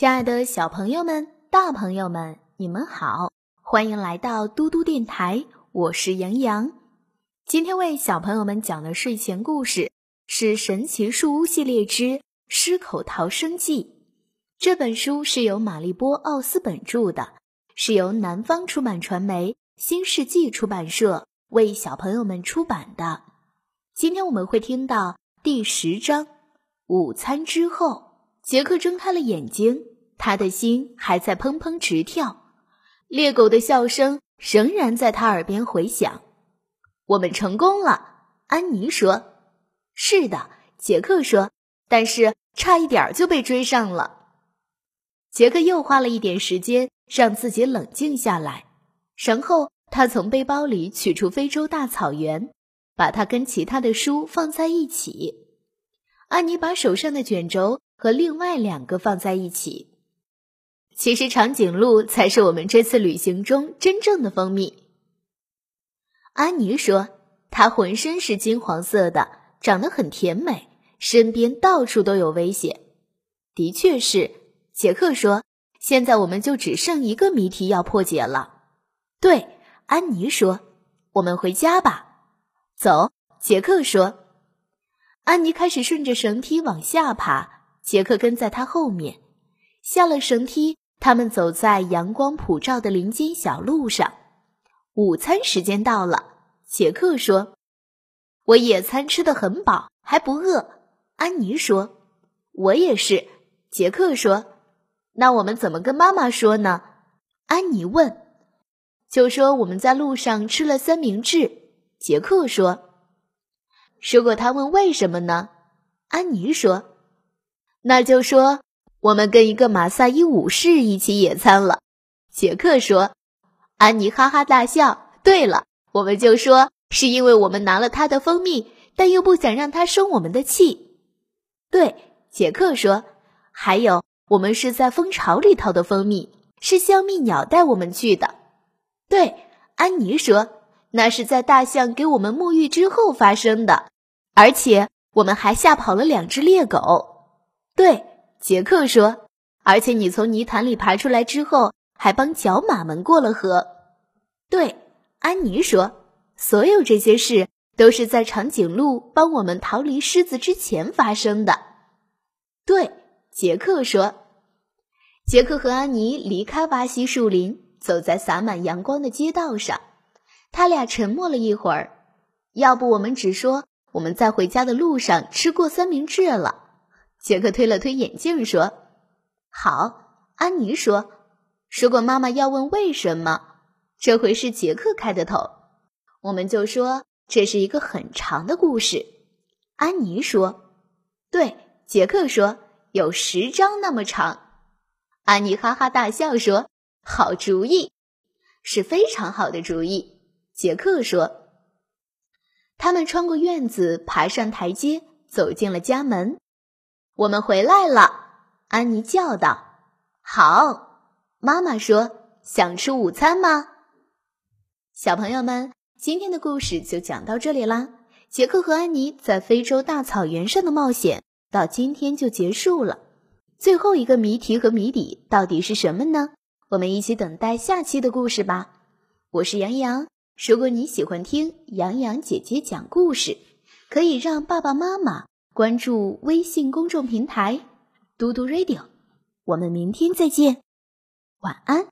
亲爱的小朋友们、大朋友们，你们好，欢迎来到嘟嘟电台，我是杨洋。今天为小朋友们讲的睡前故事是《神奇树屋系列之狮口逃生记》。这本书是由玛丽波·奥斯本著的，是由南方出版传媒新世纪出版社为小朋友们出版的。今天我们会听到第十章。午餐之后，杰克睁开了眼睛，他的心还在砰砰直跳，猎狗的笑声仍然在他耳边回响。我们成功了，安妮说。“是的。”杰克说，“但是差一点就被追上了。”杰克又花了一点时间让自己冷静下来，然后他从背包里取出《非洲大草原》，把它跟其他的书放在一起。安妮把手上的卷轴和另外两个放在一起。其实长颈鹿才是我们这次旅行中真正的蜂蜜。安妮说：“它浑身是金黄色的，长得很甜美，身边到处都有危险。”的确是，杰克说：“现在我们就只剩一个谜题要破解了。”对，安妮说：“我们回家吧。”走，杰克说。安妮开始顺着绳梯往下爬，杰克跟在她后面。下了绳梯，他们走在阳光普照的林间小路上。午餐时间到了，杰克说：“我野餐吃得很饱，还不饿。”安妮说：“我也是。”杰克说：“那我们怎么跟妈妈说呢？”安妮问。“就说我们在路上吃了三明治。”杰克说。如果他问为什么呢？安妮说：“那就说我们跟一个马赛伊武士一起野餐了。”杰克说：“安妮哈哈大笑。”对了，我们就说是因为我们拿了他的蜂蜜，但又不想让他生我们的气。对，杰克说：“还有，我们是在蜂巢里头的蜂蜜，是香蜜鸟带我们去的。”对，安妮说。那是在大象给我们沐浴之后发生的，而且我们还吓跑了两只猎狗。对，杰克说，而且你从泥潭里爬出来之后，还帮角马们过了河。对，安妮说，所有这些事都是在长颈鹿帮我们逃离狮子之前发生的。对，杰克说，杰克和安妮离开巴西树林，走在洒满阳光的街道上。他俩沉默了一会儿，要不我们只说我们在回家的路上吃过三明治了。杰克推了推眼镜说：“好。”安妮说：“如果妈妈要问为什么，这回是杰克开的头，我们就说这是一个很长的故事。”安妮说：“对。”杰克说：“有十章那么长。”安妮哈哈大笑说：“好主意，是非常好的主意。”杰克说：“他们穿过院子，爬上台阶，走进了家门。我们回来了。”安妮叫道。“好。”妈妈说：“想吃午餐吗？”小朋友们，今天的故事就讲到这里啦。杰克和安妮在非洲大草原上的冒险到今天就结束了。最后一个谜题和谜底到底是什么呢？我们一起等待下期的故事吧。我是杨洋。如果你喜欢听洋洋姐姐讲故事，可以让爸爸妈妈关注微信公众平台“嘟嘟 radio”。我们明天再见，晚安。